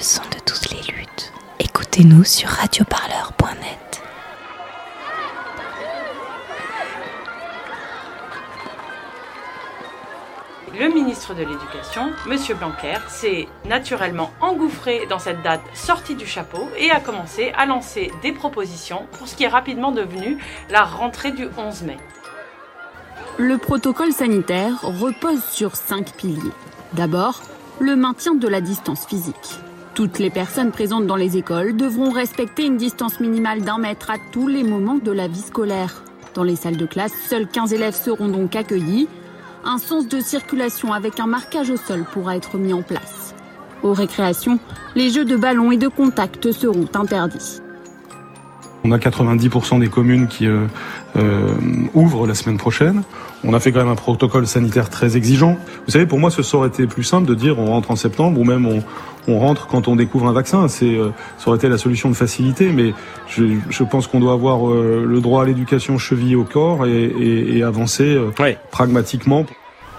le son de toutes les luttes. Écoutez-nous sur radioparleur.net. Le ministre de l'Éducation, M. Blanquer, s'est naturellement engouffré dans cette date sortie du chapeau et a commencé à lancer des propositions pour ce qui est rapidement devenu la rentrée du 11 mai. Le protocole sanitaire repose sur cinq piliers. D'abord, le maintien de la distance physique. Toutes les personnes présentes dans les écoles devront respecter une distance minimale d'un mètre à tous les moments de la vie scolaire. Dans les salles de classe, seuls 15 élèves seront donc accueillis. Un sens de circulation avec un marquage au sol pourra être mis en place. Aux récréations, les jeux de ballon et de contact seront interdits. On a 90% des communes qui euh, euh, ouvrent la semaine prochaine. On a fait quand même un protocole sanitaire très exigeant. Vous savez, pour moi, ce aurait été plus simple de dire on rentre en septembre ou même on, on rentre quand on découvre un vaccin. C'est, euh, ça aurait été la solution de facilité, mais je, je pense qu'on doit avoir euh, le droit à l'éducation chevillé au corps et, et, et avancer euh, pragmatiquement.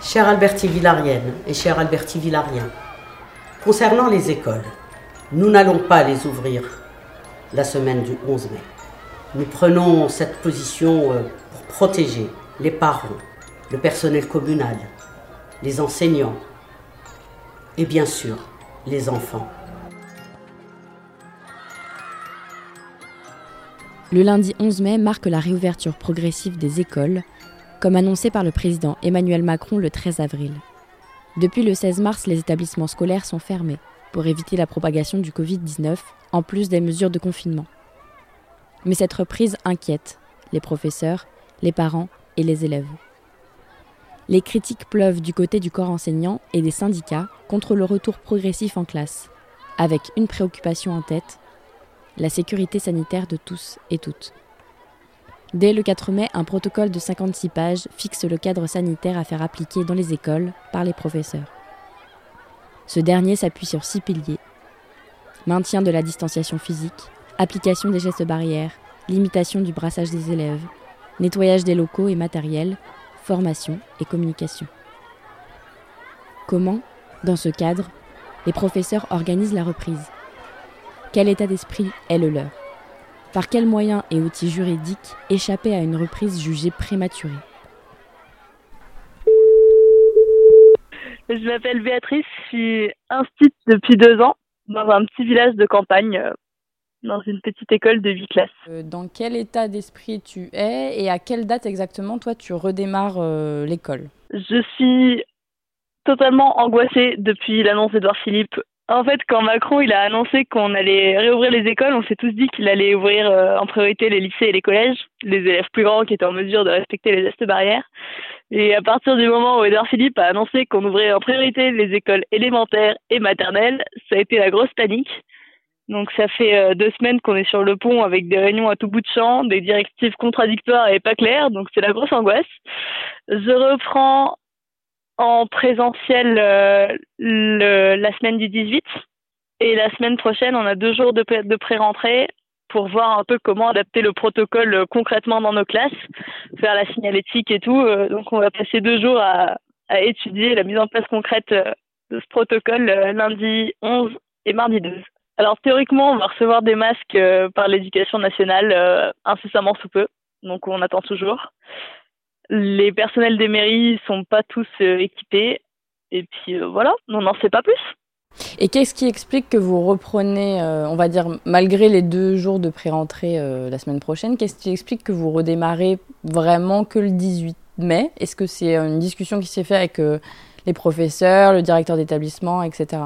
Chère Alberti Villarienne et cher Alberti Villarien, concernant les écoles, nous n'allons pas les ouvrir la semaine du 11 mai. Nous prenons cette position euh, pour protéger les parents, le personnel communal, les enseignants et bien sûr les enfants. Le lundi 11 mai marque la réouverture progressive des écoles, comme annoncé par le président Emmanuel Macron le 13 avril. Depuis le 16 mars, les établissements scolaires sont fermés pour éviter la propagation du Covid-19, en plus des mesures de confinement. Mais cette reprise inquiète les professeurs, les parents et les élèves. Les critiques pleuvent du côté du corps enseignant et des syndicats contre le retour progressif en classe, avec une préoccupation en tête, la sécurité sanitaire de tous et toutes. Dès le 4 mai, un protocole de 56 pages fixe le cadre sanitaire à faire appliquer dans les écoles par les professeurs. Ce dernier s'appuie sur six piliers. Maintien de la distanciation physique, application des gestes barrières, limitation du brassage des élèves, nettoyage des locaux et matériels, formation et communication. Comment, dans ce cadre, les professeurs organisent la reprise. Quel état d'esprit est le leur? Par quels moyens et outils juridiques échapper à une reprise jugée prématurée? Je m'appelle Béatrice, je suis instite depuis deux ans dans un petit village de campagne, euh, dans une petite école de huit classes. Euh, Dans quel état d'esprit tu es et à quelle date exactement toi tu redémarres euh, l'école? Je suis totalement angoissée depuis l'annonce d'Edouard Philippe. En fait, quand Macron il a annoncé qu'on allait réouvrir les écoles, on s'est tous dit qu'il allait ouvrir euh, en priorité les lycées et les collèges, les élèves plus grands qui étaient en mesure de respecter les gestes barrières. Et à partir du moment où Edouard Philippe a annoncé qu'on ouvrait en priorité les écoles élémentaires et maternelles, ça a été la grosse panique. Donc ça fait euh, deux semaines qu'on est sur le pont avec des réunions à tout bout de champ, des directives contradictoires et pas claires, donc c'est la grosse angoisse. Je reprends en présentiel euh, le, la semaine du 18 et la semaine prochaine on a deux jours de, pré- de pré-rentrée pour voir un peu comment adapter le protocole euh, concrètement dans nos classes, faire la signalétique et tout. Donc on va passer deux jours à, à étudier la mise en place concrète de ce protocole lundi 11 et mardi 12. Alors théoriquement, on va recevoir des masques euh, par l'éducation nationale euh, incessamment sous peu, donc on attend toujours. Les personnels des mairies sont pas tous euh, équipés, et puis voilà, on n'en sait pas plus. Et qu'est-ce qui explique que vous reprenez, on va dire, malgré les deux jours de pré-rentrée la semaine prochaine, qu'est-ce qui explique que vous redémarrez vraiment que le 18 mai? Est-ce que c'est une discussion qui s'est faite avec les professeurs, le directeur d'établissement, etc.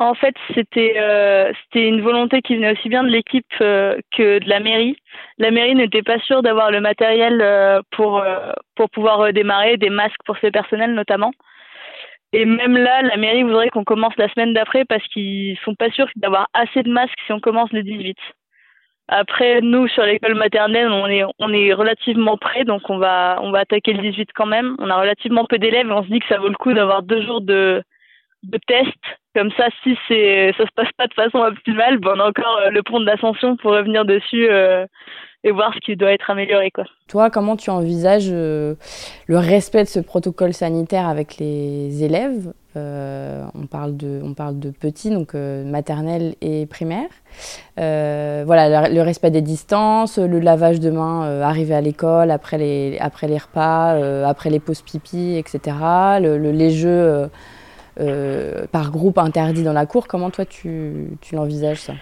En fait, c'était euh, c'était une volonté qui venait aussi bien de l'équipe euh, que de la mairie. La mairie n'était pas sûre d'avoir le matériel euh, pour euh, pour pouvoir redémarrer, des masques pour ses personnels notamment. Et même là, la mairie voudrait qu'on commence la semaine d'après parce qu'ils sont pas sûrs d'avoir assez de masques si on commence le 18. Après, nous sur l'école maternelle, on est on est relativement près, donc on va on va attaquer le 18 quand même. On a relativement peu d'élèves et on se dit que ça vaut le coup d'avoir deux jours de de tests. Comme ça, si c'est ça se passe pas de façon optimale, ben on a encore euh, le pont de l'ascension pour revenir dessus euh, et voir ce qui doit être amélioré. Quoi. Toi, comment tu envisages le respect de ce protocole sanitaire avec les élèves? Euh, on, parle de, on parle de petits, donc euh, maternelle et primaire. Euh, voilà, le, respect des distances, le lavage de mains arrivé à l'école, après les, après les repas, après les pauses pipi, etc. Le, les jeux par groupe interdits dans la cour. Comment toi tu, tu l'envisages ça?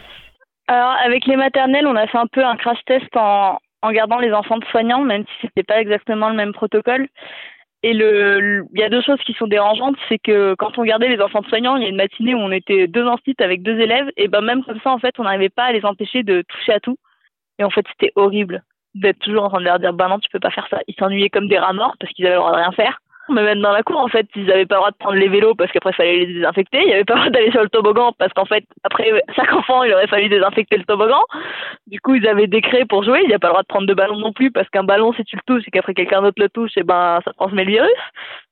Alors avec les maternelles, on a fait un peu un crash test en, en gardant les enfants de soignants, même si c'était pas exactement le même protocole. Et il y a deux choses qui sont dérangeantes, c'est que quand on gardait les enfants de soignants, il y a une matinée où on était deux instituts avec deux élèves, et ben même comme ça, en fait, on n'arrivait pas à les empêcher de toucher à tout. Et en fait, c'était horrible d'être toujours en train de leur dire, bah non, tu peux pas faire ça. Ils s'ennuyaient comme des rats morts parce qu'ils avaient le droit de rien faire mais même dans la cour, en fait, ils n'avaient pas le droit de prendre les vélos parce qu'après, il fallait les désinfecter. Il n'y avait pas le droit d'aller sur le toboggan parce qu'en fait, après chaque enfant, il aurait fallu désinfecter le toboggan. Du coup, ils avaient décret pour jouer. Il n'y a pas le droit de prendre de ballon non plus parce qu'un ballon, si tu le touches et qu'après quelqu'un d'autre le touche, et eh ben, ça transmet le virus.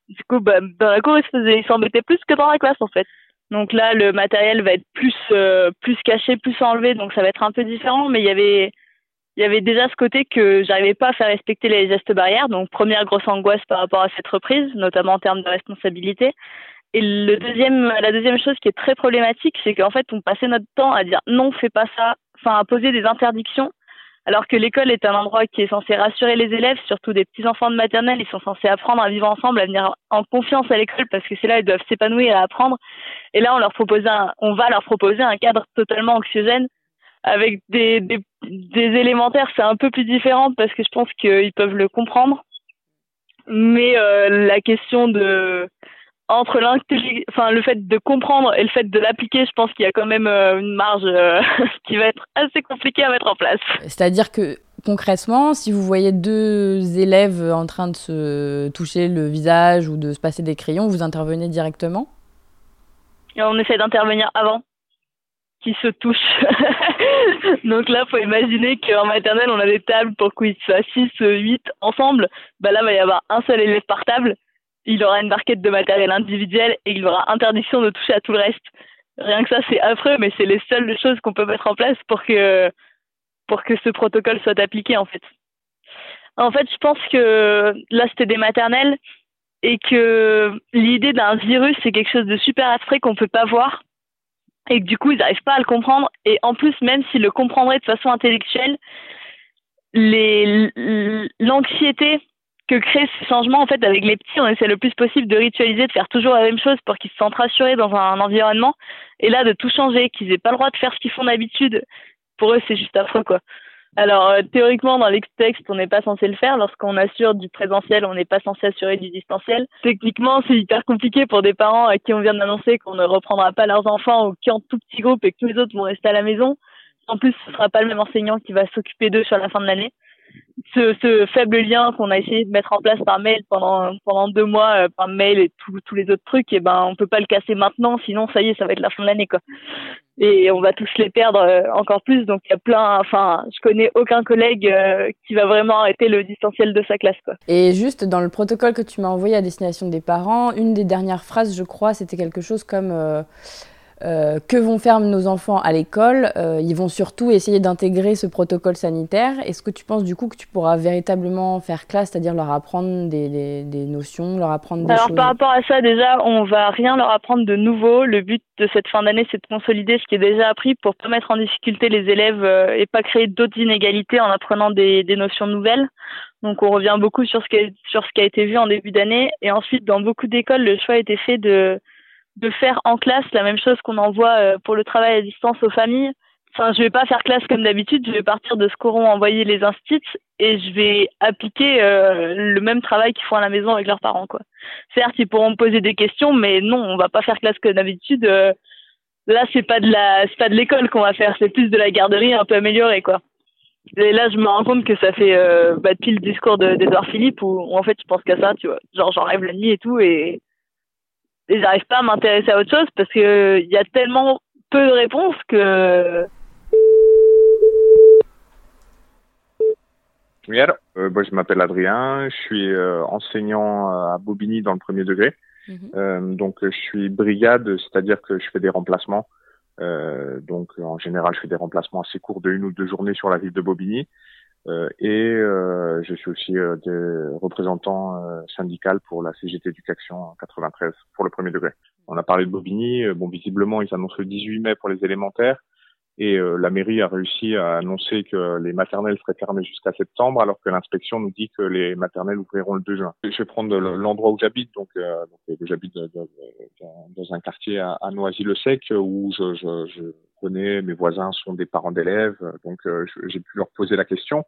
Du coup, bah, dans la cour, ils s'embêtaient plus que dans la classe, en fait. Donc là, le matériel va être plus, euh, plus caché, plus enlevé, donc ça va être un peu différent. Mais il y avait, il y avait déjà ce côté que j'arrivais pas à faire respecter les gestes barrières. Donc première grosse angoisse par rapport à cette reprise, notamment en termes de responsabilité. Et le deuxième, la deuxième chose qui est très problématique, c'est qu'en fait on passait notre temps à dire non, fais pas ça, enfin à poser des interdictions, alors que l'école est un endroit qui est censé rassurer les élèves, surtout des petits enfants de maternelle, ils sont censés apprendre à vivre ensemble, à venir en confiance à l'école parce que c'est là ils doivent s'épanouir et apprendre. Et là on leur propose un, on va leur proposer un cadre totalement anxiogène avec des, des, des élémentaires, c'est un peu plus différent parce que je pense qu'ils peuvent le comprendre. Mais euh, la question de entre enfin le fait de comprendre et le fait de l'appliquer, je pense qu'il y a quand même euh, une marge euh, qui va être assez compliquée à mettre en place. C'est-à-dire que concrètement, si vous voyez deux élèves en train de se toucher le visage ou de se passer des crayons, vous intervenez directement? Et On essaie d'intervenir avant qui se touchent. Donc là, faut imaginer qu'en maternelle, on a des tables pour qu'ils soient 6, 8 ensemble. Bah là, il va y avoir un seul élève par table. Il aura une barquette de matériel individuel et il aura interdiction de toucher à tout le reste. Rien que ça, c'est affreux, mais c'est les seules choses qu'on peut mettre en place pour que, pour que ce protocole soit appliqué, en fait. En fait, je pense que là, c'était des maternelles et que l'idée d'un virus, c'est quelque chose de super abstrait qu'on peut pas voir et que du coup ils n'arrivent pas à le comprendre. Et en plus même s'ils le comprendraient de façon intellectuelle l'anxiété que crée ce changement en fait avec les petits on essaie le plus possible de ritualiser de faire toujours la même chose pour qu'ils se sentent rassurés dans un, environnement. Et là de tout changer qu'ils aient pas le droit de faire ce qu'ils font d'habitude pour eux c'est juste affreux quoi alors, euh, théoriquement, dans l'ex-texte, on n'est pas censé le faire. Lorsqu'on assure du présentiel, on n'est pas censé assurer du distanciel. Techniquement, c'est hyper compliqué pour des parents à qui on vient d'annoncer qu'on ne reprendra pas leurs enfants ou qui en tout petit groupe et que tous les autres vont rester à la maison. En plus, ce sera pas le même enseignant qui va s'occuper d'eux sur la fin de l'année. Ce, ce, faible lien qu'on a essayé de mettre en place par mail pendant pendant deux mois euh, par mail et tous les autres trucs et ben on peut pas le casser maintenant sinon ça y est ça va être la fin de l'année quoi et on va tous les perdre euh, encore plus. Donc il y a plein, enfin, je connais aucun collègue euh, qui va vraiment arrêter le distanciel de sa classe. Quoi. Et juste dans le protocole que tu m'as envoyé à destination des parents, une des dernières phrases, je crois, c'était quelque chose comme euh, que vont faire nos enfants à l'école? Euh, Ils vont surtout essayer d'intégrer ce protocole sanitaire. Est-ce que tu penses du coup que tu pourras véritablement faire classe, c'est-à-dire leur apprendre des, des, notions, leur apprendre des Alors, choses? par rapport à ça, déjà, on va rien leur apprendre de nouveau. Le but de cette fin d'année, c'est de consolider ce qui est déjà appris pour pas mettre en difficulté les élèves euh, et pas créer d'autres inégalités en apprenant des, des notions nouvelles. Donc on revient beaucoup sur ce, qui sur ce qui a été vu en début d'année. Et ensuite, dans beaucoup d'écoles, le choix a été fait de de faire en classe la même chose qu'on envoie euh, pour le travail à distance aux familles. Enfin, je vais pas faire classe comme d'habitude, je vais partir de ce qu'auront envoyé les instituts et je vais appliquer euh, le même travail qu'ils font à la maison avec leurs parents, quoi. Certes, ils pourront me poser des questions, mais non, on va pas faire classe comme d'habitude. Euh, là, c'est pas de la, c'est pas de l'école qu'on va faire, c'est plus de la garderie un peu améliorée, quoi. Et là, je me rends compte que ça fait euh, bah, depuis le discours d'Edouard Philippe où, où, en fait je pense qu'à ça, tu vois. Genre, j'en rêve la nuit et tout et j'arrive pas à m'intéresser à autre chose parce que il y a tellement peu de réponses que. Oui, alors, euh, je m'appelle Adrien, je suis euh, enseignant à Bobigny dans le premier degré. Mhm. Euh, donc, je suis brigade, c'est-à-dire que je fais des remplacements. donc, en général, je fais des remplacements assez courts de une ou deux journées sur la ville de Bobigny. Et je suis aussi représentant syndical pour la CGT Éducation 93 pour le premier degré. On a parlé de Bobigny. Bon, visiblement, ils annoncent le 18 mai pour les élémentaires. Et euh, la mairie a réussi à annoncer que les maternelles seraient fermées jusqu'à septembre, alors que l'inspection nous dit que les maternelles ouvriront le 2 juin. Je vais prendre l'endroit où j'habite, donc, euh, donc j'habite dans un quartier à, Noisy-le-Sec où je, je, je, connais, mes voisins sont des parents d'élèves, donc euh, j'ai pu leur poser la question.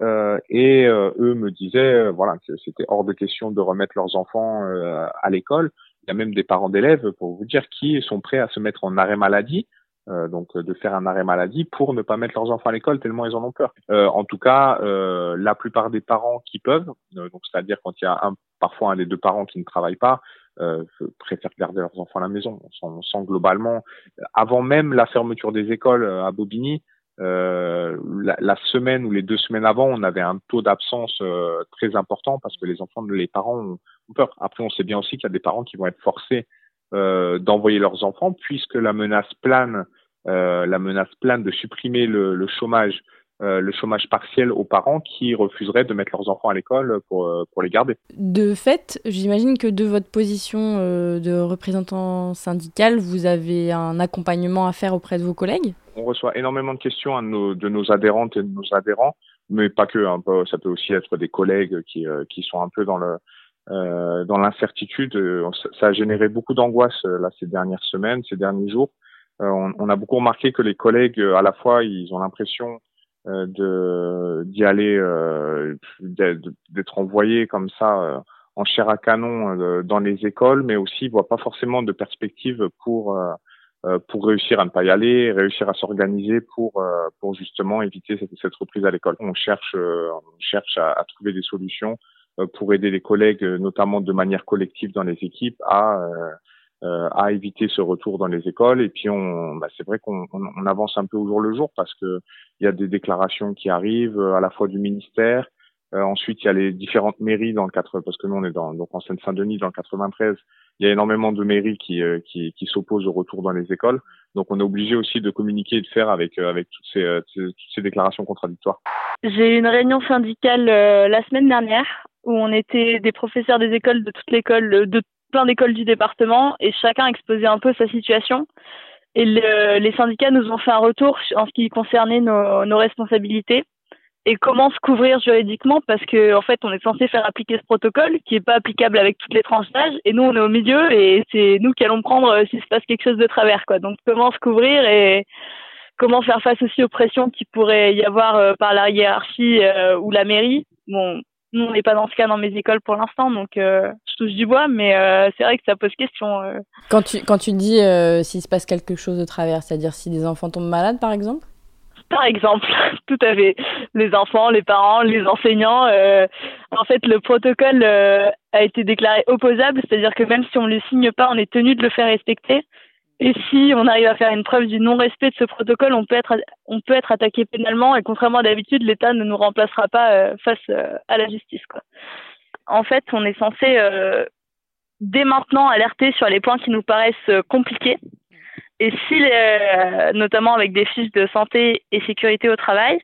Euh, et eux me disaient voilà que c'était hors de question de remettre leurs enfants à l'école. Il y a même des parents d'élèves, pour vous dire, qui sont prêts à se mettre en arrêt maladie euh, donc euh, de faire un arrêt maladie pour ne pas mettre leurs enfants à l'école tellement ils en ont peur. Euh, en tout cas, euh, la plupart des parents qui peuvent, donc c'est-à-dire quand il y a un, parfois un des deux parents qui ne travaille pas, préfèrent garder leurs enfants à la maison. On sent, globalement, avant même la fermeture des écoles à Bobigny, la, la, semaine ou les deux semaines avant, on avait un taux d'absence très important parce que les enfants, les parents ont, peur. Après, on sait bien aussi qu'il y a des parents qui vont être forcés euh, d'envoyer leurs enfants, puisque la menace plane, euh, la menace plane de supprimer le, le chômage, euh, le chômage partiel aux parents qui refuseraient de mettre leurs enfants à l'école pour, pour les garder. De fait, j'imagine que de votre position de représentant syndical, vous avez un accompagnement à faire auprès de vos collègues? On reçoit énormément de questions à nos, de nos adhérentes et de nos adhérents, mais pas que. Hein, ça peut aussi être des collègues qui, qui sont un peu dans le euh, dans l'incertitude. Euh, ça a généré beaucoup d'angoisse euh, là ces dernières semaines, ces derniers jours. On, on, a beaucoup remarqué que les collègues, à la fois, ils ont l'impression de d'y aller, d'être envoyés comme ça en chair à canon dans les écoles, mais aussi ils voient pas forcément de perspective pour pour réussir à ne pas y aller, réussir à s'organiser pour pour justement éviter cette, cette reprise à l'école. On cherche on cherche à, à trouver des solutions euh, pour aider les collègues, euh, notamment de manière collective dans les équipes, à euh, à éviter ce retour dans les écoles. Et puis on, bah, c'est vrai qu'on on, avance un peu au jour le jour parce que il y a des déclarations qui arrivent à la fois du ministère. ensuite, il y a les différentes mairies dans le 4, parce que nous on est dans, donc en Seine-Saint-Denis dans le 93. Il y a énormément de mairies qui qui, qui s'opposent au retour dans les écoles. Donc on est obligé aussi de communiquer et de faire avec avec toutes ces toutes ces déclarations contradictoires. J'ai eu une réunion syndicale la semaine dernière où on était des professeurs des écoles de toute l'école, de plein d'écoles du département, et chacun exposait un peu sa situation. Et les syndicats nous ont fait un retour en ce qui concernait nos, nos, responsabilités et comment se couvrir juridiquement parce que en fait on est censé faire appliquer ce protocole qui est pas applicable avec toutes les tranches d'âge et nous on est au milieu et c'est nous qui allons prendre euh, s'il se passe quelque chose de travers quoi. Donc comment se couvrir et comment faire face aussi aux pressions qui pourrait y avoir euh, par la hiérarchie euh, ou la mairie? Bon, nous, on n'est pas dans ce cas dans mes écoles pour l'instant, donc euh, je touche du bois, mais euh, c'est vrai que ça pose question. Euh. Quand, tu, quand tu dis s'il se passe quelque chose de travers, c'est-à-dire si des enfants tombent malades, par exemple? Par exemple, tout à fait. Les enfants, les parents, les enseignants. en fait, le protocole a été déclaré opposable, c'est-à-dire que même si on ne le signe pas, on est tenu de le faire respecter. Et si on arrive à faire une preuve du non-respect de ce protocole, on peut être on peut être attaqué pénalement et contrairement à d'habitude, l'État ne nous remplacera pas euh, face euh, à la justice. En fait, on est censé euh, dès maintenant alerter sur les points qui nous paraissent compliqués. Et si, notamment avec des fiches de santé et sécurité au travail,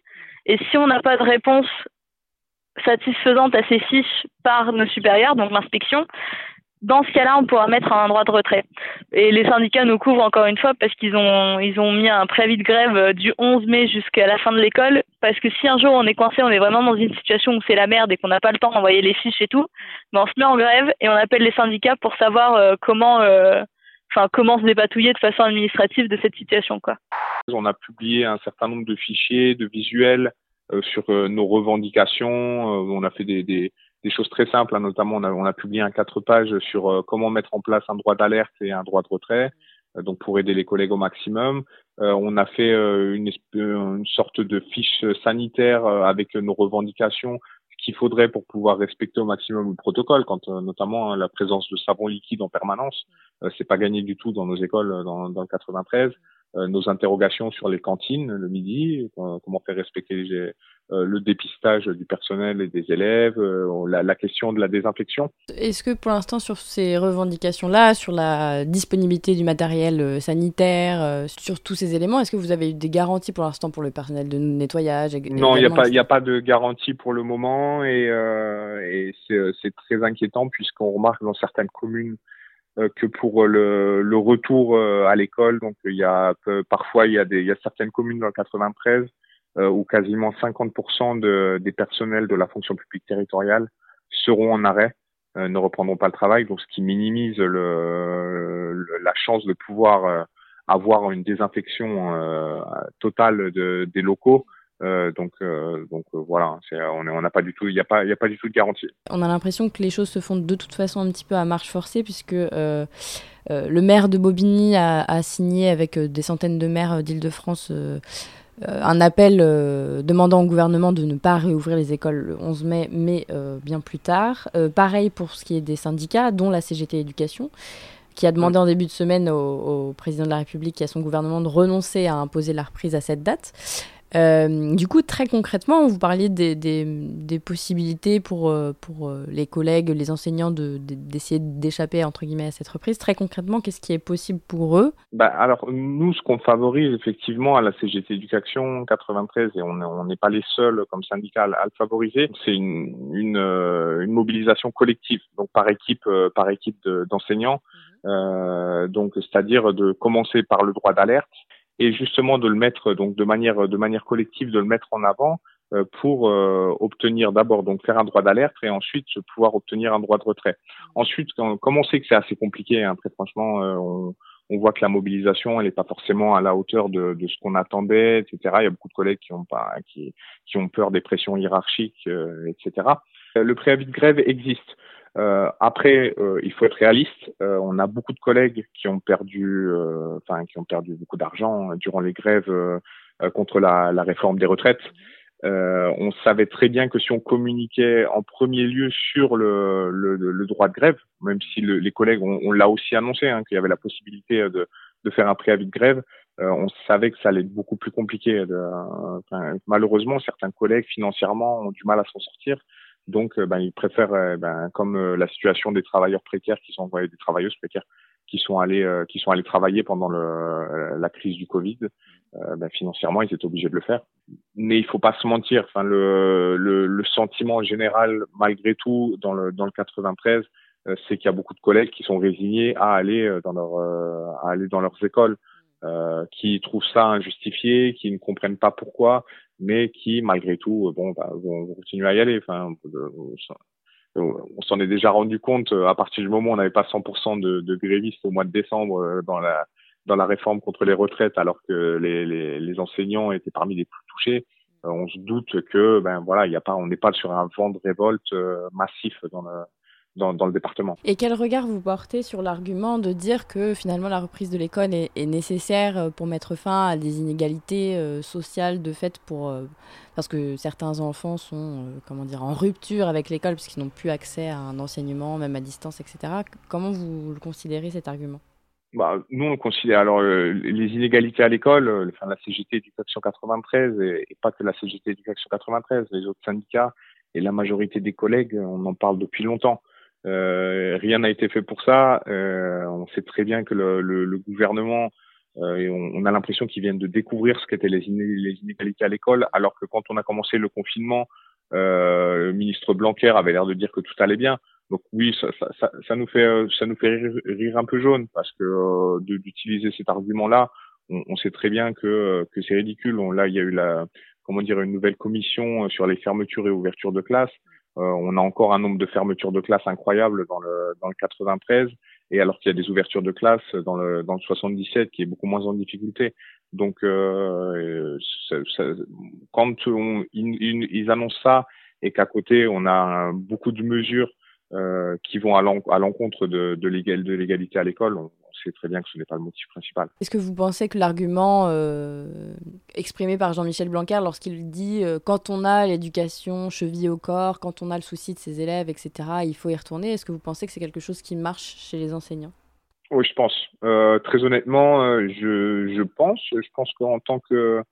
et si on n'a pas de réponse satisfaisante à ces fiches par nos supérieurs, donc l'inspection, dans ce cas-là, on pourra mettre un droit de retrait. Et les syndicats nous couvrent encore une fois parce qu'ils ont, ils ont mis un préavis de grève euh, du 11 mai jusqu'à la fin de l'école. Parce que si un jour on est coincé, on est vraiment dans une situation où c'est la merde et qu'on n'a pas le temps d'envoyer les fiches et tout, ben on se met en grève et on appelle les syndicats pour savoir euh, comment, euh, comment se dépatouiller de façon administrative de cette situation, quoi. On a publié un certain nombre de fichiers, de visuels sur nos revendications. on a fait des des choses très simples, hein, notamment on a, on a, publié un quatre pages sur euh, comment mettre en place un droit d'alerte et un droit de retrait, euh, donc pour aider les collègues au maximum. Euh, on a fait une, une, sorte de fiche sanitaire avec nos revendications, qu'il faudrait pour pouvoir respecter au maximum le protocole, quand notamment hein, la présence de savon liquide en permanence, c'est pas gagné du tout dans nos écoles dans, dans le 93. nos interrogations sur les cantines le midi, comment faire respecter les, euh, le dépistage du personnel et des élèves, euh, la, question de la désinfection. Est-ce que pour l'instant sur ces revendications-là, sur la disponibilité du matériel euh, sanitaire, sur tous ces éléments, est-ce que vous avez eu des garanties pour l'instant pour le personnel de nettoyage Non, il n'y a, pas, a pas de garantie pour le moment et, et c'est très inquiétant puisqu'on remarque dans certaines communes que pour le, le retour à l'école, donc il y a parfois il y a des il y a certaines communes dans le 93 euh, où quasiment 50% de, des personnels de la fonction publique territoriale seront en arrêt, euh, ne reprendront pas le travail, donc ce qui minimise la chance de pouvoir euh, avoir une désinfection totale de, des locaux. Euh, donc, euh, voilà, on n'a pas du tout, il n'y a pas, du tout de garantie. On a l'impression que les choses se font de toute façon un petit peu à marche forcée, puisque euh, le maire de Bobigny a, a signé avec des centaines de maires d'Île-de-France euh, un appel euh, demandant au gouvernement de ne pas réouvrir les écoles le 11 mai, mais euh, bien plus tard. pareil pour ce qui est des syndicats, dont la CGT Éducation, qui a demandé en début de semaine au, au président de la République et à son gouvernement de renoncer à imposer la reprise à cette date. Euh, du coup, très concrètement, vous parliez des, des, possibilités pour, euh, pour euh, les collègues, les enseignants d'essayer de, d'échapper entre guillemets à cette reprise. Très concrètement, qu'est-ce qui est possible pour eux? Bah, Alors, nous, ce qu'on favorise effectivement à la CGT Éducation 93, et on n'est pas les seuls comme syndicat à le favoriser, c'est une, une, une, mobilisation collective, donc par équipe, par équipe d'enseignants. Mmh. donc, c'est-à-dire de commencer par le droit d'alerte et justement de le mettre donc de manière de manière collective de le mettre en avant euh, pour euh, obtenir d'abord donc faire un droit d'alerte et ensuite pouvoir obtenir un droit de retrait. Ensuite, comme on sait que c'est assez compliqué, hein, très franchement, euh, on, on, voit que la mobilisation elle n'est pas forcément à la hauteur de, de ce qu'on attendait, etc. Il y a beaucoup de collègues qui ont pas qui, qui ont peur des pressions hiérarchiques, etc. Le préavis de grève existe. Euh, après, euh, il faut être réaliste. Euh, on a beaucoup de collègues qui ont perdu, enfin qui ont perdu beaucoup d'argent durant les grèves contre la, la, réforme des retraites. on savait très bien que si on communiquait en premier lieu sur le, le, le droit de grève, même si le, les collègues, on, on l'a aussi annoncé, hein, qu'il y avait la possibilité de, de faire un préavis de grève, on savait que ça allait être beaucoup plus compliqué. De, malheureusement, certains collègues financièrement ont du mal à s'en sortir. Donc, euh, ben, ils préfèrent, euh, ben, comme euh, la situation des travailleurs précaires qui sont envoyés, des travailleuses précaires qui sont allés, qui sont allés travailler pendant le, la crise du Covid, ben, financièrement, ils étaient obligés de le faire. Mais il faut pas se mentir. Enfin, le, le, le sentiment général, malgré tout, dans le dans le 93, c'est qu'il y a beaucoup de collègues qui sont résignés à aller dans leur à aller dans leurs écoles, qui trouvent ça injustifié, qui ne comprennent pas pourquoi mais qui, malgré tout, euh, bah, vont, continuer à y aller. On s'en est déjà rendu compte euh, à partir du moment où on n'avait pas 100% de, grévistes au mois de décembre euh, dans la réforme contre les retraites, alors que les, enseignants étaient parmi les plus touchés. on se doute que ben n'est pas sur un vent de révolte massif dans le dans, dans, le département. Et quel regard vous portez sur l'argument de dire que finalement la reprise de l'école est, est, nécessaire euh, pour mettre fin à des inégalités euh, sociales de fait pour euh, parce que certains enfants sont comment dire en rupture avec l'école parce qu'ils n'ont plus accès à un enseignement même à distance etc. Comment vous le considérez cet argument? Bah, nous, on considère alors les inégalités à l'école, enfin la CGT Éducation 93 et, et, pas que la CGT Éducation 93, les autres syndicats et la majorité des collègues, on en parle depuis longtemps. Euh, rien n'a été fait pour ça. Euh, on sait très bien que le, le, le gouvernement, euh, et on, a l'impression qu'ils viennent de découvrir ce qu'étaient les, inégalités à l'école, alors que quand on a commencé le confinement, le ministre Blanquer avait l'air de dire que tout allait bien. Donc oui, ça, ça, ça, nous fait ça nous fait rire, un peu jaune parce que d'utiliser cet argument-là, on, sait très bien que que c'est ridicule. Là, il y a eu la comment dire une nouvelle commission sur les fermetures et ouvertures de classes. Euh, on a encore un nombre de fermetures de classes incroyable dans le, dans le 93, et alors qu'il y a des ouvertures de classes dans le, dans le 77 qui est beaucoup moins en difficulté. Donc, euh, quand on, ils, annoncent ça et qu'à côté on a beaucoup de mesures euh, qui vont à l'encontre de, de l'égalité à l'école, sait très bien que ce n'est pas le motif principal. Est-ce que vous pensez que l'argument euh, exprimé par Jean-Michel Blanquer lorsqu'il dit euh, quand on a l'éducation cheville au corps, quand on a le souci de ses élèves, etc., il faut y retourner, est-ce que vous pensez que c'est quelque chose qui marche chez les enseignants? Oui, je pense. Euh, très honnêtement, je, je pense. Je pense qu'en tant que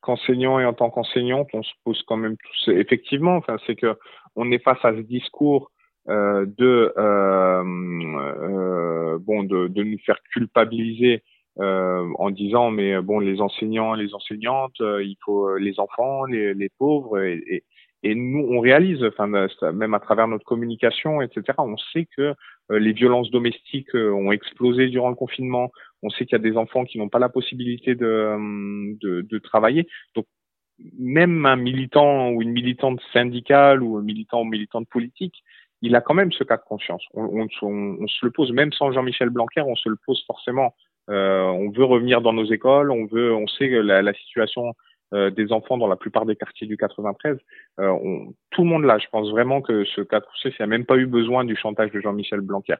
qu'enseignant et en tant qu'enseignante, on se pose quand même tous effectivement. Enfin, c'est que on est face à ce discours euh, de euh, euh, bon de, de, nous faire culpabiliser euh, en disant mais bon les enseignants les enseignantes euh, il faut les enfants les, les pauvres et, et, nous on réalise enfin même à travers notre communication etc on sait que les violences domestiques ont explosé durant le confinement. On sait qu'il y a des enfants qui n'ont pas la possibilité de, de, de travailler. Donc même un militant ou une militante syndicale ou un militant ou militante politique il a quand même ce cas de conscience. On, se le pose, même sans Jean-Michel Blanquer, on se le pose forcément. Euh, on veut revenir dans nos écoles, on veut, on sait la, la situation euh, des enfants dans la plupart des quartiers du 93, euh, on, tout le monde là. Je pense vraiment que ce cas de conscience, il n'y a même pas eu besoin du chantage de Jean-Michel Blanquer.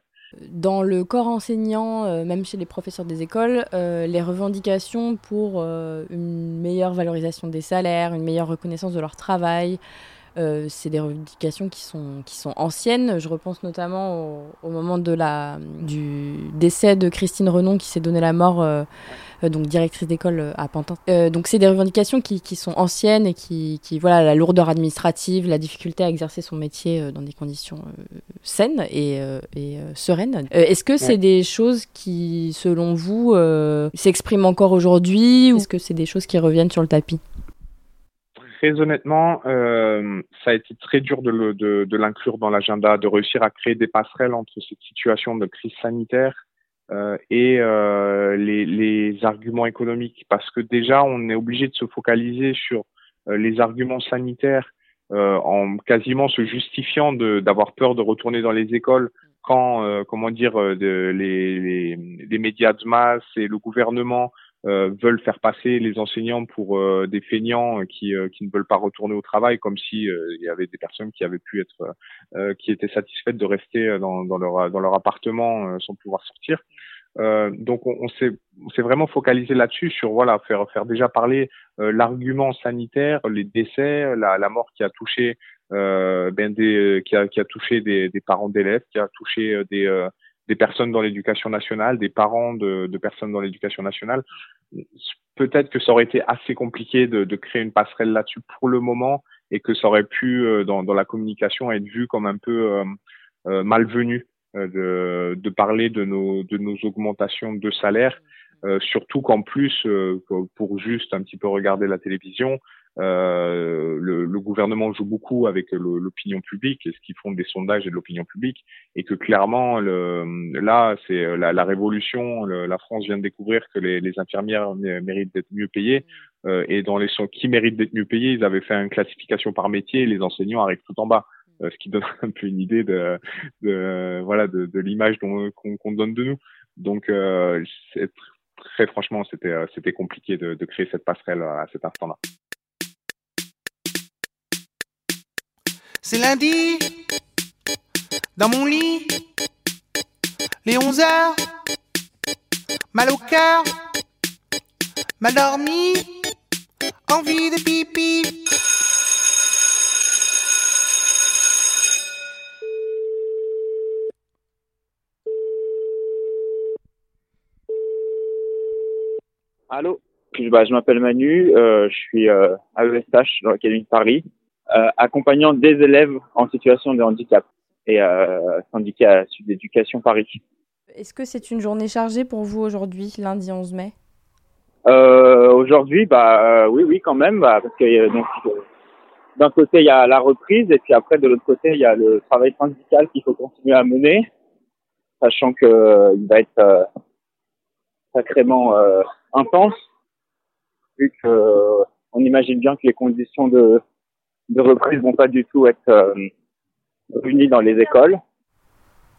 Dans le corps enseignant, euh, même chez les professeurs des écoles, euh, les revendications pour euh, une meilleure valorisation des salaires, une meilleure reconnaissance de leur travail, euh, c'est des revendications qui sont, qui sont anciennes. Je repense notamment au, au, moment de la, du décès de Christine Renon qui s'est donné la mort, euh, donc directrice d'école à Pantin. Euh, donc c'est des revendications qui, qui, sont anciennes et qui, qui, voilà, la lourdeur administrative, la difficulté à exercer son métier dans des conditions saines et, et sereines. Est-ce que c'est des choses qui, selon vous, s'expriment encore aujourd'hui ou est-ce que c'est des choses qui reviennent sur le tapis? Très honnêtement, euh, ça a été très dur de, le, de, de l'inclure dans l'agenda, de réussir à créer des passerelles entre cette situation de crise sanitaire euh, et euh, les, les, arguments économiques, parce que déjà, on est obligé de se focaliser sur euh, les arguments sanitaires euh, en quasiment se justifiant d'avoir peur de retourner dans les écoles quand, euh, comment dire, de, les, les, les médias de masse et le gouvernement veulent faire passer les enseignants pour euh, des feignants qui, euh, qui ne veulent pas retourner au travail, comme si il y avait des personnes qui avaient pu être, qui étaient satisfaites de rester dans, dans leur dans leur appartement sans pouvoir sortir. donc on, on s'est vraiment focalisé là-dessus sur voilà faire faire déjà parler l'argument sanitaire, les décès, la, la mort qui a touché ben des qui a qui a touché des, des parents d'élèves, qui a touché des des personnes dans l'éducation nationale, des parents de, personnes dans l'éducation nationale. Peut-être que ça aurait été assez compliqué de, créer une passerelle là-dessus pour le moment et que ça aurait pu, euh, dans, la communication, être vu comme un peu euh, euh, malvenu de, de parler de nos, de nos augmentations de salaire. Euh, surtout qu'en plus, euh, pour juste un petit peu regarder la télévision, euh, le, le, gouvernement joue beaucoup avec l'opinion publique et ce qu'ils font des sondages et de l'opinion publique et que clairement le, là c'est la, la, révolution le, la France vient de découvrir que les, les infirmières méritent d'être mieux payées. Euh, et dans les qui méritent d'être mieux payées ils avaient fait une classification par métier les enseignants arrivent tout en bas. Euh, ce qui donne un peu une idée de, de voilà de, de l'image qu'on qu donne de nous. Donc euh, très franchement c'était c'était compliqué de, créer cette passerelle à cet instant là C'est lundi, dans mon lit, les 11 heures, mal au cœur, mal dormi, envie de pipi. Allô, bah, je m'appelle Manu, euh, je suis euh, à ESH dans l'Académie de Paris euh, accompagnant des élèves en situation de handicap et syndiqué à Sud Éducation Paris. Est-ce que c'est une journée chargée pour vous aujourd'hui, lundi 11 mai? Aujourd'hui, bah oui, oui, quand même, bah, parce que donc d'un côté il y a la reprise et puis après de l'autre côté il y a le travail syndical qu'il faut continuer à mener, sachant que euh, il va être sacrément intense vu que on imagine bien que les conditions de de reprise vont pas du tout être euh, réunis dans les écoles.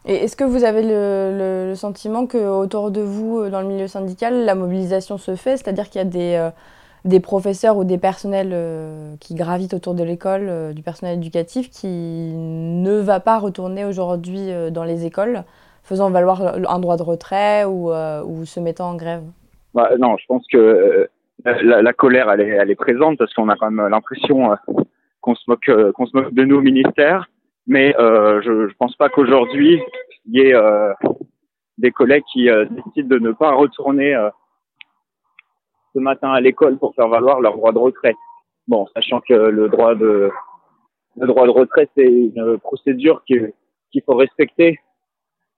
Et est-ce que vous avez le, le, sentiment que autour de vous, euh, dans le milieu syndical, la mobilisation se fait? C'est-à-dire qu'il y a des, euh, des professeurs ou des personnels euh, qui gravitent autour de l'école, euh, du personnel éducatif, qui ne va pas retourner aujourd'hui euh, dans les écoles, faisant valoir un droit de retrait ou, ou se mettant en grève? Bah, Non, je pense que la, la, colère, elle est, elle est présente parce qu'on a quand même l'impression qu'on se moque euh, qu'on se moque de nous au ministère mais euh, je je pense pas qu'aujourd'hui il y ait euh, des collègues qui euh, décident de ne pas retourner euh, ce matin à l'école pour faire valoir leur droit de retrait. Bon, sachant que le droit de le droit de retrait, c'est une procédure qu'il faut respecter.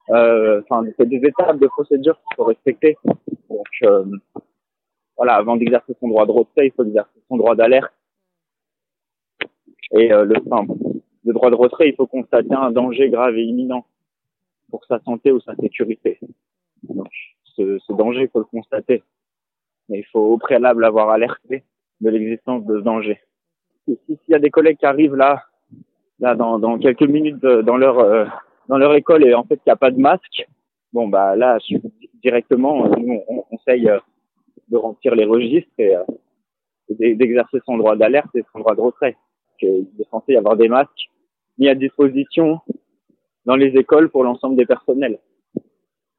Euh, enfin, c'est des étapes de procédure qu'il faut respecter. Donc, euh, voilà, avant d'exercer son droit de retrait, il faut exercer son droit d'alerte. Et euh, le, enfin, le droit de retrait, il faut constater un danger grave et imminent pour sa santé ou sa sécurité. Donc, ce, ce danger, il faut le constater. Mais il faut au préalable avoir alerté de l'existence de ce danger. Et s'il y a des collègues qui arrivent là, là dans, dans quelques minutes dans leur dans leur école et en fait il n'y a pas de masque, bon bah là directement nous on conseille euh, de remplir les registres et, euh, d'exercer son droit d'alerte et son droit de retrait. Il est censé y avoir des masques mis à disposition dans les écoles pour l'ensemble des personnels.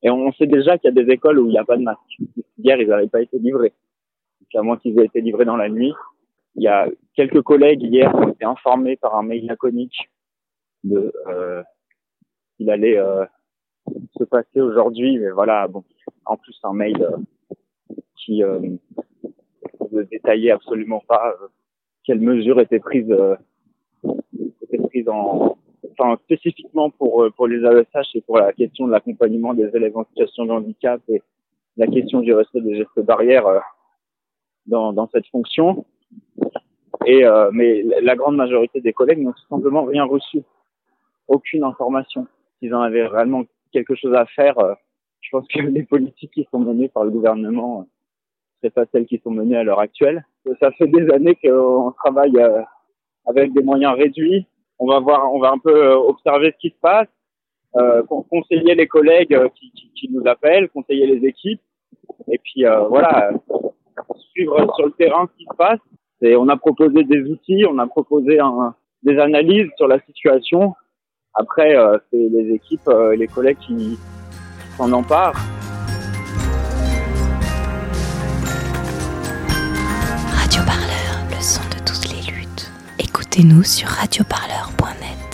Et on sait déjà qu'il y a des écoles où il n'y a pas de masque. Hier, ils n'avaient pas été livrés. À moins qu'ils aient été livrés dans la nuit. Il y a quelques collègues hier qui ont été informés par un mail laconique de euh, qu'il allait euh, se passer aujourd'hui. Mais voilà, bon, en plus un mail euh, qui euh, ne détaillait absolument pas quelles mesures étaient prises, étaient prises en, enfin spécifiquement pour pour les AESH et pour la question de l'accompagnement des élèves en situation de handicap et la question du respect des gestes barrières dans dans cette fonction. Et euh, mais la grande majorité des collègues n'ont tout simplement rien reçu, aucune information. S'ils en avaient réellement quelque chose à faire, euh, je pense que les politiques qui sont menées par le gouvernement, euh, c'est pas celles qui sont menées à l'heure actuelle. Ça fait des années qu'on travaille euh, avec des moyens réduits, on va voir, on va un peu observer ce qui se passe, euh, conseiller les collègues qui, qui, qui, nous appellent, conseiller les équipes, et puis euh, voilà, suivre sur le terrain ce qui se passe. Et on a proposé des outils, on a proposé un, des analyses sur la situation. Après, euh, c'est les équipes, euh, les collègues qui s'en emparent. Radio Parleur, le son de toutes les luttes. Écoutez-nous sur radioparleur.net.